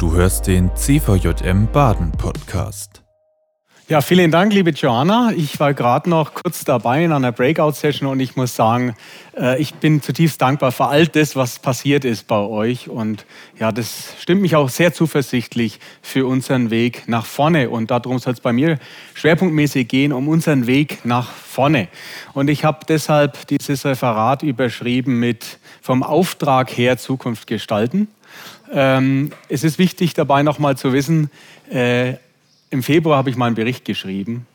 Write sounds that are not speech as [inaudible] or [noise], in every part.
Du hörst den CVJM Baden Podcast. Ja, vielen Dank, liebe Joanna. Ich war gerade noch kurz dabei in einer Breakout-Session und ich muss sagen, äh, ich bin zutiefst dankbar für all das, was passiert ist bei euch. Und ja, das stimmt mich auch sehr zuversichtlich für unseren Weg nach vorne. Und darum soll es bei mir schwerpunktmäßig gehen, um unseren Weg nach vorne. Und ich habe deshalb dieses Referat überschrieben mit vom Auftrag her Zukunft gestalten. Ähm, es ist wichtig dabei nochmal zu wissen, äh, im Februar habe ich mal einen Bericht geschrieben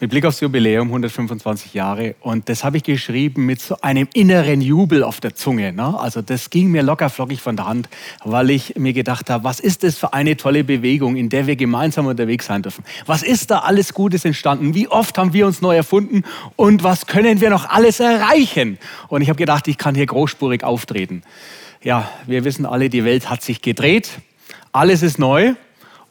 mit Blick aufs Jubiläum, 125 Jahre. Und das habe ich geschrieben mit so einem inneren Jubel auf der Zunge. Ne? Also das ging mir locker flockig von der Hand, weil ich mir gedacht habe, was ist das für eine tolle Bewegung, in der wir gemeinsam unterwegs sein dürfen? Was ist da alles Gutes entstanden? Wie oft haben wir uns neu erfunden? Und was können wir noch alles erreichen? Und ich habe gedacht, ich kann hier großspurig auftreten. Ja, wir wissen alle, die Welt hat sich gedreht. Alles ist neu.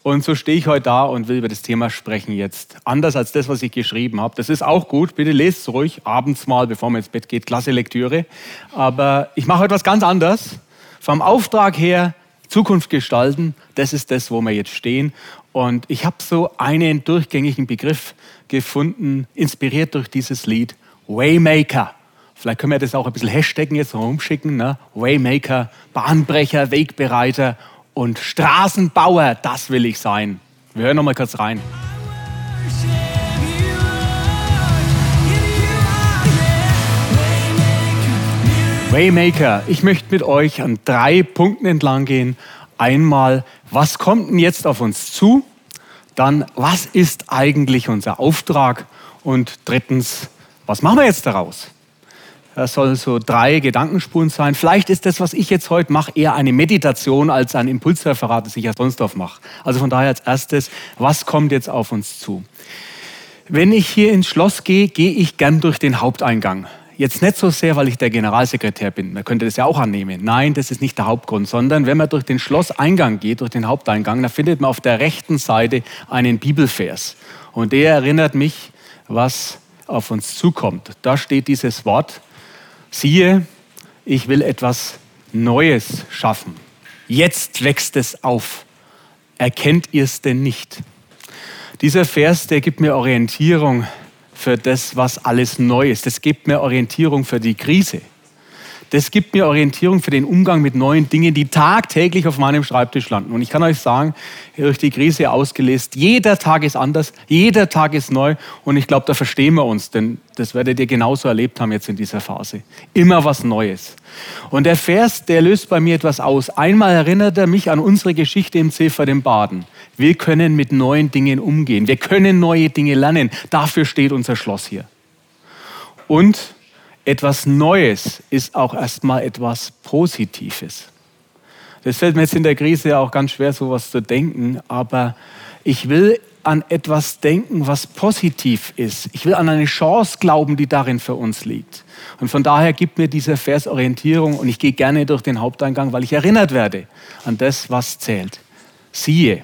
Und so stehe ich heute da und will über das Thema sprechen jetzt. Anders als das, was ich geschrieben habe. Das ist auch gut. Bitte lest es ruhig abends mal, bevor man ins Bett geht. Klasse Lektüre. Aber ich mache heute was ganz anderes. Vom Auftrag her Zukunft gestalten, das ist das, wo wir jetzt stehen. Und ich habe so einen durchgängigen Begriff gefunden, inspiriert durch dieses Lied Waymaker. Vielleicht können wir das auch ein bisschen hashtaggen jetzt rumschicken. Ne? Waymaker, Bahnbrecher, Wegbereiter und Straßenbauer, das will ich sein. Wir hören noch mal kurz rein. Waymaker, ich möchte mit euch an drei Punkten entlang gehen. Einmal, was kommt denn jetzt auf uns zu? Dann, was ist eigentlich unser Auftrag? Und drittens, was machen wir jetzt daraus? Das soll so drei Gedankenspuren sein. Vielleicht ist das, was ich jetzt heute mache, eher eine Meditation als ein Impulsreferat, das ich ja sonst oft mache. Also von daher als erstes, was kommt jetzt auf uns zu? Wenn ich hier ins Schloss gehe, gehe ich gern durch den Haupteingang. Jetzt nicht so sehr, weil ich der Generalsekretär bin. Man könnte das ja auch annehmen. Nein, das ist nicht der Hauptgrund, sondern wenn man durch den Schlosseingang geht, durch den Haupteingang, dann findet man auf der rechten Seite einen Bibelvers. Und der erinnert mich, was auf uns zukommt. Da steht dieses Wort, siehe, ich will etwas Neues schaffen. Jetzt wächst es auf. Erkennt ihr es denn nicht? Dieser Vers, der gibt mir Orientierung für das, was alles neu ist. Das gibt mir Orientierung für die Krise. Das gibt mir Orientierung für den Umgang mit neuen Dingen, die tagtäglich auf meinem Schreibtisch landen. Und ich kann euch sagen, durch die Krise ausgelöst, jeder Tag ist anders, jeder Tag ist neu. Und ich glaube, da verstehen wir uns, denn das werdet ihr genauso erlebt haben jetzt in dieser Phase. Immer was Neues. Und der Vers, der löst bei mir etwas aus. Einmal erinnert er mich an unsere Geschichte im Ziffer dem Baden. Wir können mit neuen Dingen umgehen. Wir können neue Dinge lernen. Dafür steht unser Schloss hier. Und etwas Neues ist auch erstmal etwas Positives. Das fällt mir jetzt in der Krise auch ganz schwer, sowas zu denken, aber ich will an etwas denken, was positiv ist. Ich will an eine Chance glauben, die darin für uns liegt. Und von daher gibt mir dieser Vers Orientierung und ich gehe gerne durch den Haupteingang, weil ich erinnert werde an das, was zählt. Siehe,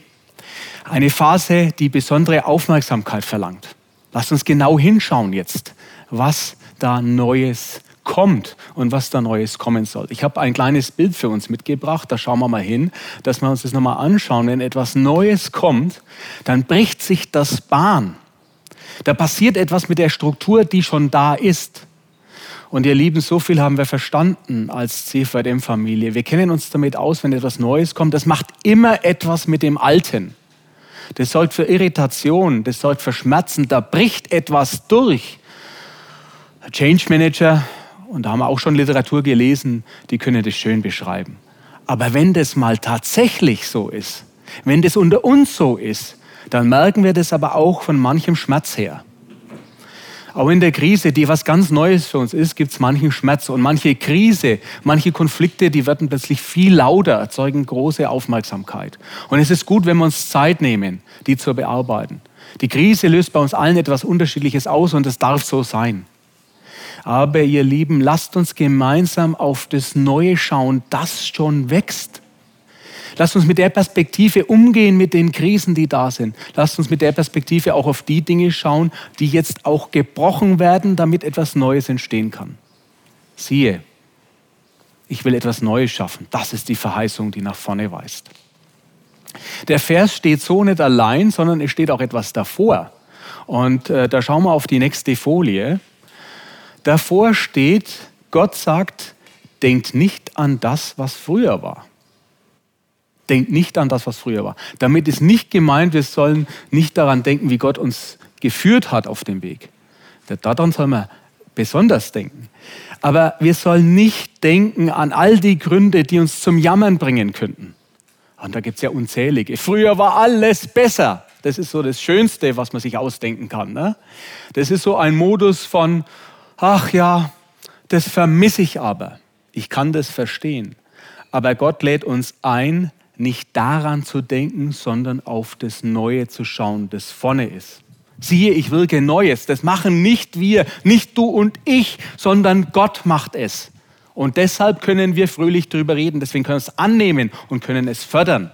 eine Phase, die besondere Aufmerksamkeit verlangt. Lasst uns genau hinschauen jetzt, was da Neues kommt und was da Neues kommen soll. Ich habe ein kleines Bild für uns mitgebracht, da schauen wir mal hin, dass wir uns das nochmal anschauen. Wenn etwas Neues kommt, dann bricht sich das Bahn. Da passiert etwas mit der Struktur, die schon da ist. Und ihr Lieben, so viel haben wir verstanden als CVM-Familie. Wir kennen uns damit aus, wenn etwas Neues kommt. Das macht immer etwas mit dem Alten. Das sorgt für Irritation, das sorgt für Schmerzen. Da bricht etwas durch. Change Manager, und da haben wir auch schon Literatur gelesen, die können das schön beschreiben. Aber wenn das mal tatsächlich so ist, wenn das unter uns so ist, dann merken wir das aber auch von manchem Schmerz her. Auch in der Krise, die was ganz Neues für uns ist, gibt es manchen Schmerz. Und manche Krise, manche Konflikte, die werden plötzlich viel lauter, erzeugen große Aufmerksamkeit. Und es ist gut, wenn wir uns Zeit nehmen, die zu bearbeiten. Die Krise löst bei uns allen etwas Unterschiedliches aus und es darf so sein. Aber ihr Lieben, lasst uns gemeinsam auf das Neue schauen, das schon wächst. Lasst uns mit der Perspektive umgehen mit den Krisen, die da sind. Lasst uns mit der Perspektive auch auf die Dinge schauen, die jetzt auch gebrochen werden, damit etwas Neues entstehen kann. Siehe, ich will etwas Neues schaffen. Das ist die Verheißung, die nach vorne weist. Der Vers steht so nicht allein, sondern es steht auch etwas davor. Und äh, da schauen wir auf die nächste Folie. Davor steht, Gott sagt, denkt nicht an das, was früher war. Denkt nicht an das, was früher war. Damit ist nicht gemeint, wir sollen nicht daran denken, wie Gott uns geführt hat auf dem Weg. Daran soll man besonders denken. Aber wir sollen nicht denken an all die Gründe, die uns zum Jammern bringen könnten. Und da gibt es ja unzählige. Früher war alles besser. Das ist so das Schönste, was man sich ausdenken kann. Ne? Das ist so ein Modus von, ach ja, das vermisse ich aber. Ich kann das verstehen. Aber Gott lädt uns ein, nicht daran zu denken, sondern auf das Neue zu schauen, das vorne ist. Siehe, ich wirke Neues. Das machen nicht wir, nicht du und ich, sondern Gott macht es. Und deshalb können wir fröhlich darüber reden. Deswegen können wir es annehmen und können es fördern.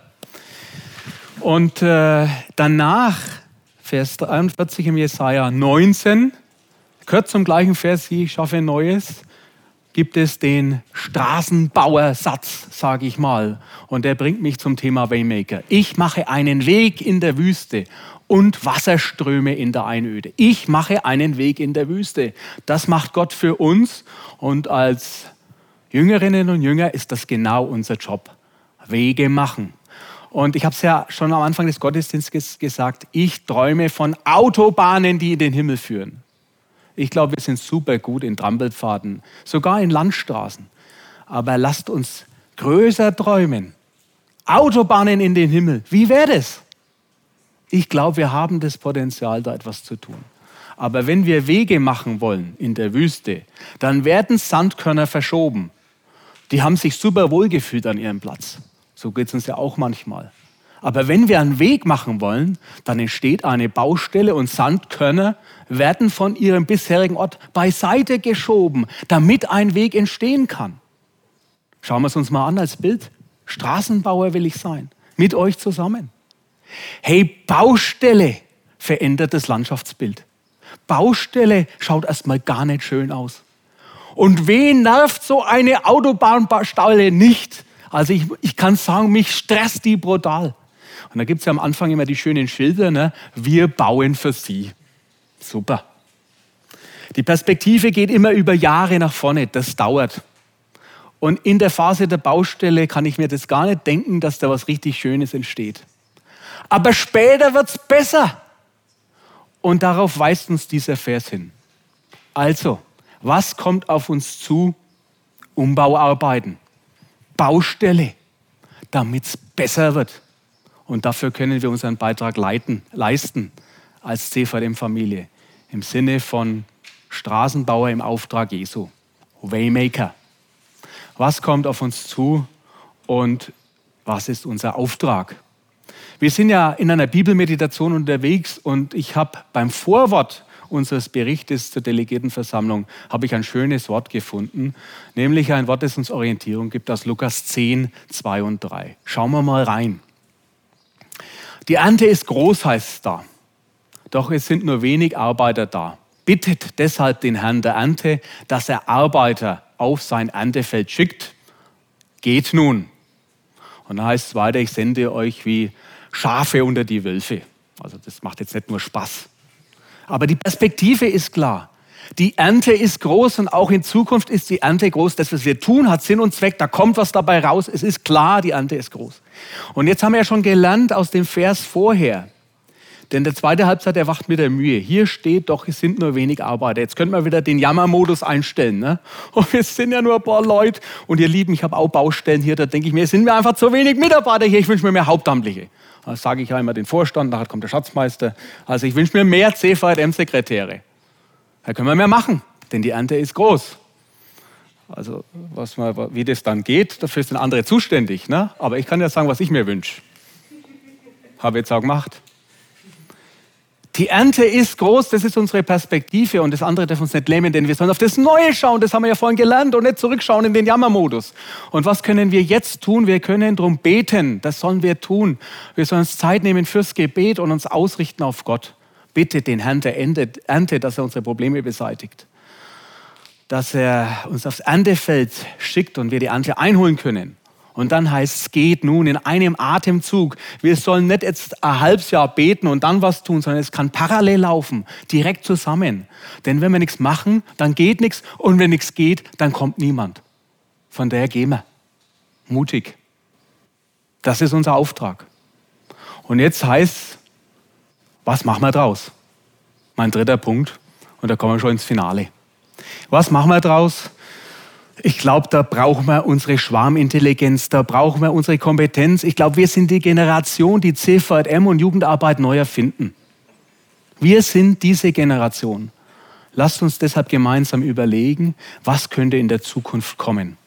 Und äh, danach, Vers 43 im Jesaja 19, gehört zum gleichen Vers, ich schaffe Neues, gibt es den Straßenbauersatz, sage ich mal. Und der bringt mich zum Thema Waymaker. Ich mache einen Weg in der Wüste und Wasserströme in der Einöde. Ich mache einen Weg in der Wüste. Das macht Gott für uns und als Jüngerinnen und Jünger ist das genau unser Job. Wege machen. Und ich habe es ja schon am Anfang des Gottesdienstes gesagt, ich träume von Autobahnen, die in den Himmel führen. Ich glaube, wir sind super gut in Trampelpfaden, sogar in Landstraßen. Aber lasst uns größer träumen. Autobahnen in den Himmel. Wie wäre das? Ich glaube, wir haben das Potenzial, da etwas zu tun. Aber wenn wir Wege machen wollen in der Wüste, dann werden Sandkörner verschoben. Die haben sich super wohl gefühlt an ihrem Platz. So geht es uns ja auch manchmal. Aber wenn wir einen Weg machen wollen, dann entsteht eine Baustelle und Sandkörner werden von ihrem bisherigen Ort beiseite geschoben, damit ein Weg entstehen kann. Schauen wir es uns mal an als Bild. Straßenbauer will ich sein, mit euch zusammen. Hey, Baustelle verändert das Landschaftsbild. Baustelle schaut erstmal gar nicht schön aus. Und wen nervt so eine Autobahnbaustelle nicht? Also ich, ich kann sagen, mich stresst die brutal. Und da gibt es ja am Anfang immer die schönen Schilder, ne? wir bauen für sie. Super. Die Perspektive geht immer über Jahre nach vorne, das dauert. Und in der Phase der Baustelle kann ich mir das gar nicht denken, dass da was richtig Schönes entsteht. Aber später wird es besser. Und darauf weist uns dieser Vers hin. Also, was kommt auf uns zu? Umbauarbeiten, Baustelle, damit es besser wird. Und dafür können wir unseren Beitrag leiten, leisten als CVM-Familie im Sinne von Straßenbauer im Auftrag Jesu, Waymaker. Was kommt auf uns zu und was ist unser Auftrag? Wir sind ja in einer Bibelmeditation unterwegs und ich habe beim Vorwort unseres Berichtes zur Delegiertenversammlung habe ich ein schönes Wort gefunden, nämlich ein Wort, das uns Orientierung gibt aus Lukas 10, 2 und 3. Schauen wir mal rein. Die Ernte ist groß, heißt es da. Doch es sind nur wenig Arbeiter da. Bittet deshalb den Herrn der Ernte, dass er Arbeiter auf sein Erntefeld schickt. Geht nun. Und da heißt es weiter, ich sende euch wie Schafe unter die Wölfe. Also das macht jetzt nicht nur Spaß. Aber die Perspektive ist klar. Die Ernte ist groß und auch in Zukunft ist die Ernte groß. Das, was wir tun, hat Sinn und Zweck. Da kommt was dabei raus. Es ist klar, die Ernte ist groß. Und jetzt haben wir ja schon gelernt aus dem Vers vorher. Denn der zweite Halbzeit erwacht mit der Mühe. Hier steht doch, es sind nur wenig Arbeiter. Jetzt könnten wir wieder den Jammermodus einstellen. Ne? Und [laughs] es sind ja nur ein paar Leute. Und ihr Lieben, ich habe auch Baustellen hier. Da denke ich mir, es sind mir einfach zu wenig Mitarbeiter hier. Ich wünsche mir mehr Hauptamtliche. Das sage ich ja immer den Vorstand, nachher kommt der Schatzmeister. Also ich wünsche mir mehr CVM-Sekretäre. Da können wir mehr machen, denn die Ernte ist groß. Also was man, wie das dann geht, dafür sind andere zuständig. Ne? Aber ich kann ja sagen, was ich mir wünsche. Habe jetzt auch gemacht. Die Ernte ist groß, das ist unsere Perspektive und das andere darf uns nicht lähmen, denn wir sollen auf das Neue schauen, das haben wir ja vorhin gelernt und nicht zurückschauen in den Jammermodus. Und was können wir jetzt tun? Wir können darum beten, das sollen wir tun. Wir sollen uns Zeit nehmen fürs Gebet und uns ausrichten auf Gott. Bitte den Herrn der Ernte, dass er unsere Probleme beseitigt. Dass er uns aufs Erntefeld schickt und wir die Ernte einholen können. Und dann heißt es, geht nun in einem Atemzug. Wir sollen nicht jetzt ein halbes Jahr beten und dann was tun, sondern es kann parallel laufen, direkt zusammen. Denn wenn wir nichts machen, dann geht nichts und wenn nichts geht, dann kommt niemand. Von daher gehen wir. Mutig. Das ist unser Auftrag. Und jetzt heißt, was machen wir draus? Mein dritter Punkt. Und da kommen wir schon ins Finale. Was machen wir draus? Ich glaube, da brauchen wir unsere Schwarmintelligenz, da brauchen wir unsere Kompetenz. Ich glaube, wir sind die Generation, die CVM und Jugendarbeit neu erfinden. Wir sind diese Generation. Lasst uns deshalb gemeinsam überlegen, was könnte in der Zukunft kommen.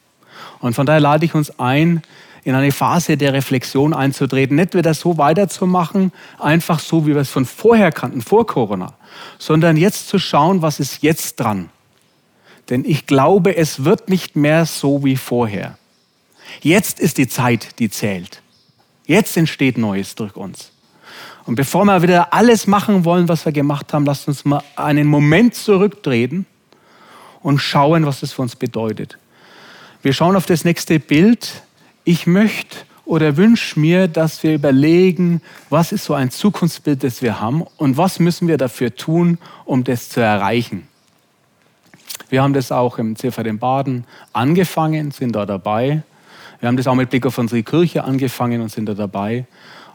Und von daher lade ich uns ein, in eine Phase der Reflexion einzutreten, nicht wieder so weiterzumachen, einfach so, wie wir es von vorher kannten, vor Corona, sondern jetzt zu schauen, was ist jetzt dran. Denn ich glaube, es wird nicht mehr so wie vorher. Jetzt ist die Zeit, die zählt. Jetzt entsteht Neues durch uns. Und bevor wir wieder alles machen wollen, was wir gemacht haben, lasst uns mal einen Moment zurücktreten und schauen, was das für uns bedeutet. Wir schauen auf das nächste Bild. Ich möchte oder wünsche mir, dass wir überlegen, was ist so ein Zukunftsbild, das wir haben und was müssen wir dafür tun, um das zu erreichen. Wir haben das auch im CVD Baden angefangen, sind da dabei. Wir haben das auch mit Blick auf unsere Kirche angefangen und sind da dabei.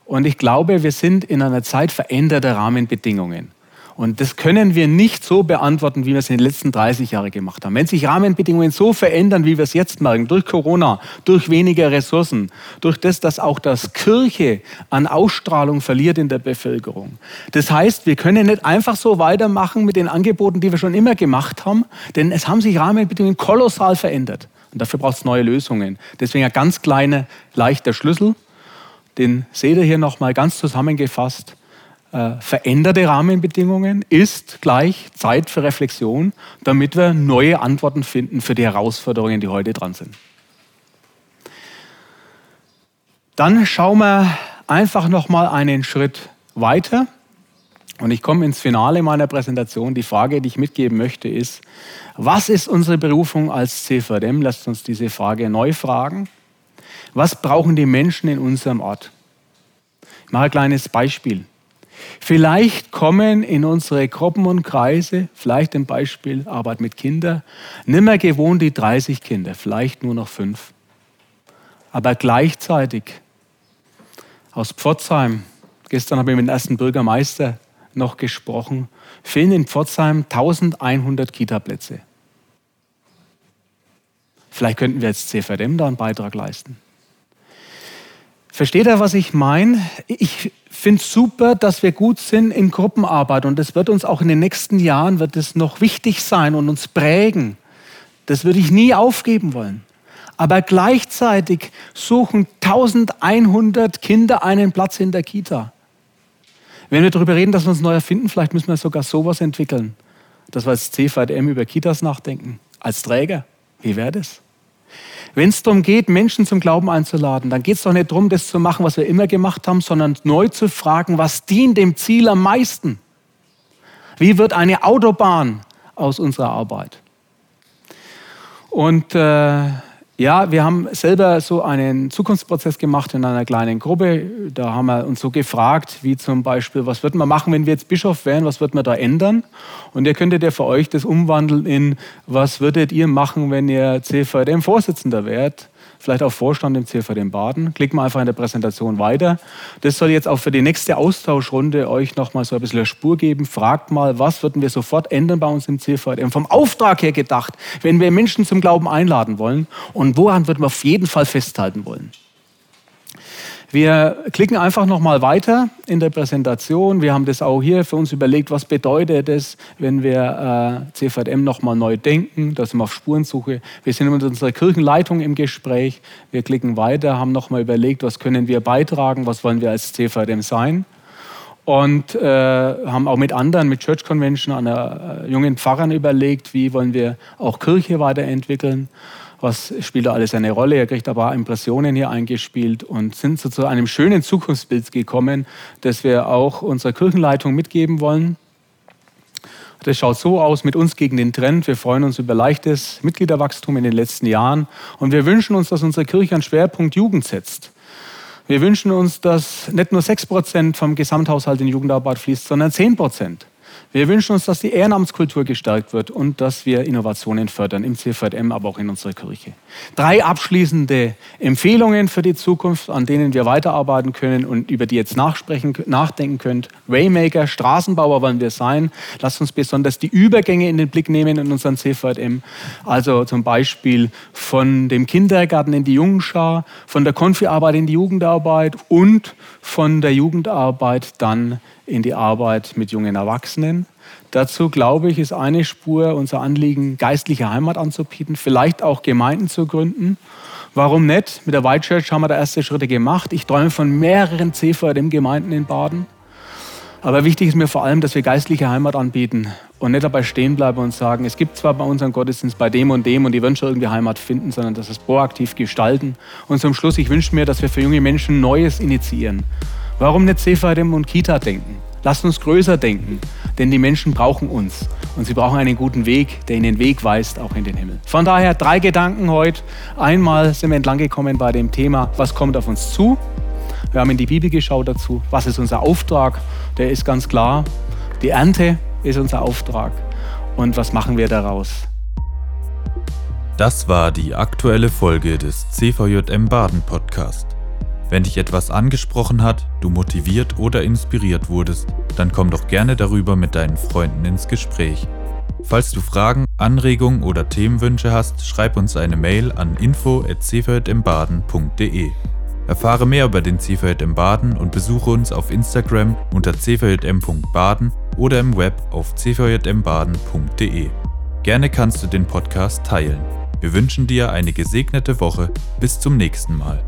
Und ich glaube, wir sind in einer Zeit veränderter Rahmenbedingungen. Und das können wir nicht so beantworten, wie wir es in den letzten 30 Jahren gemacht haben. Wenn sich Rahmenbedingungen so verändern, wie wir es jetzt merken, durch Corona, durch weniger Ressourcen, durch das, dass auch das Kirche an Ausstrahlung verliert in der Bevölkerung. Das heißt, wir können nicht einfach so weitermachen mit den Angeboten, die wir schon immer gemacht haben, denn es haben sich Rahmenbedingungen kolossal verändert. Und dafür braucht es neue Lösungen. Deswegen ein ganz kleiner, leichter Schlüssel. Den seht ihr hier nochmal ganz zusammengefasst äh, veränderte Rahmenbedingungen ist gleich Zeit für Reflexion, damit wir neue Antworten finden für die Herausforderungen, die heute dran sind. Dann schauen wir einfach noch mal einen Schritt weiter und ich komme ins Finale meiner Präsentation. Die Frage, die ich mitgeben möchte, ist: Was ist unsere Berufung als CVDM? Lasst uns diese Frage neu fragen. Was brauchen die Menschen in unserem Ort? Ich mache ein kleines Beispiel. Vielleicht kommen in unsere Gruppen und Kreise, vielleicht im Beispiel Arbeit mit Kindern, nimmer gewohnt die 30 Kinder, vielleicht nur noch fünf. Aber gleichzeitig aus Pforzheim, gestern habe ich mit dem ersten Bürgermeister noch gesprochen, fehlen in Pforzheim 1100 Kitaplätze. Vielleicht könnten wir jetzt CVDM da einen Beitrag leisten. Versteht ihr, was ich meine? Ich finde es super, dass wir gut sind in Gruppenarbeit und das wird uns auch in den nächsten Jahren wird es noch wichtig sein und uns prägen. Das würde ich nie aufgeben wollen. Aber gleichzeitig suchen 1100 Kinder einen Platz in der Kita. Wenn wir darüber reden, dass wir uns neu erfinden, vielleicht müssen wir sogar sowas entwickeln, dass wir als CVDM über Kitas nachdenken, als Träger. Wie wäre das? Wenn es darum geht, Menschen zum Glauben einzuladen, dann geht es doch nicht darum, das zu machen, was wir immer gemacht haben, sondern neu zu fragen, was dient dem Ziel am meisten? Wie wird eine Autobahn aus unserer Arbeit? Und äh, ja, wir haben selber so einen Zukunftsprozess gemacht in einer kleinen Gruppe. Da haben wir uns so gefragt, wie zum Beispiel, was würden wir machen, wenn wir jetzt Bischof wären, was würden wir da ändern? Und ihr könntet ja für euch das umwandeln in, was würdet ihr machen, wenn ihr CVDM-Vorsitzender wärt? Vielleicht auch Vorstand im CVD Baden. Klicken wir einfach in der Präsentation weiter. Das soll jetzt auch für die nächste Austauschrunde euch nochmal so ein bisschen eine Spur geben. Fragt mal, was würden wir sofort ändern bei uns im CVD? Vom Auftrag her gedacht, wenn wir Menschen zum Glauben einladen wollen und woran würden wir auf jeden Fall festhalten wollen? Wir klicken einfach nochmal weiter in der Präsentation. Wir haben das auch hier für uns überlegt, was bedeutet es, wenn wir äh, CVM nochmal neu denken. Da sind wir auf Spurensuche. Wir sind mit unserer Kirchenleitung im Gespräch. Wir klicken weiter, haben nochmal überlegt, was können wir beitragen, was wollen wir als CVM sein. Und äh, haben auch mit anderen, mit Church Convention, einer äh, jungen Pfarrern überlegt, wie wollen wir auch Kirche weiterentwickeln was spielt da alles eine Rolle. Er kriegt aber Impressionen hier eingespielt und sind so zu einem schönen Zukunftsbild gekommen, das wir auch unserer Kirchenleitung mitgeben wollen. Das schaut so aus mit uns gegen den Trend. Wir freuen uns über leichtes Mitgliederwachstum in den letzten Jahren und wir wünschen uns, dass unsere Kirche einen Schwerpunkt Jugend setzt. Wir wünschen uns, dass nicht nur 6% vom Gesamthaushalt in Jugendarbeit fließt, sondern 10%. Wir wünschen uns, dass die Ehrenamtskultur gestärkt wird und dass wir Innovationen fördern im CVM, aber auch in unserer Kirche. Drei abschließende Empfehlungen für die Zukunft, an denen wir weiterarbeiten können und über die jetzt nachsprechen, nachdenken könnt. Waymaker, Straßenbauer wollen wir sein. Lasst uns besonders die Übergänge in den Blick nehmen in unseren CVM. Also zum Beispiel von dem Kindergarten in die Jungenschar, von der Konfi-Arbeit in die Jugendarbeit und von der Jugendarbeit dann in die Arbeit mit jungen Erwachsenen. Dazu, glaube ich, ist eine Spur unser Anliegen, geistliche Heimat anzubieten, vielleicht auch Gemeinden zu gründen. Warum nicht? Mit der White Church haben wir da erste Schritte gemacht. Ich träume von mehreren CVRM-Gemeinden in Baden. Aber wichtig ist mir vor allem, dass wir geistliche Heimat anbieten und nicht dabei stehen bleiben und sagen, es gibt zwar bei unserem Gottesdienst bei dem und dem und die würden schon irgendwie Heimat finden, sondern dass wir es proaktiv gestalten. Und zum Schluss, ich wünsche mir, dass wir für junge Menschen Neues initiieren. Warum nicht CVRM und Kita denken? Lasst uns größer denken, denn die Menschen brauchen uns und sie brauchen einen guten Weg, der ihnen den Weg weist, auch in den Himmel. Von daher drei Gedanken heute. Einmal sind wir entlang gekommen bei dem Thema, was kommt auf uns zu? Wir haben in die Bibel geschaut dazu. Was ist unser Auftrag? Der ist ganz klar. Die Ernte ist unser Auftrag. Und was machen wir daraus? Das war die aktuelle Folge des CVJM Baden Podcast. Wenn dich etwas angesprochen hat, du motiviert oder inspiriert wurdest, dann komm doch gerne darüber mit deinen Freunden ins Gespräch. Falls du Fragen, Anregungen oder Themenwünsche hast, schreib uns eine Mail an info@cvjmbaden.de. Erfahre mehr über den CVJM Baden und besuche uns auf Instagram unter cvjm.baden oder im Web auf cvjmbaden.de. Gerne kannst du den Podcast teilen. Wir wünschen dir eine gesegnete Woche. Bis zum nächsten Mal.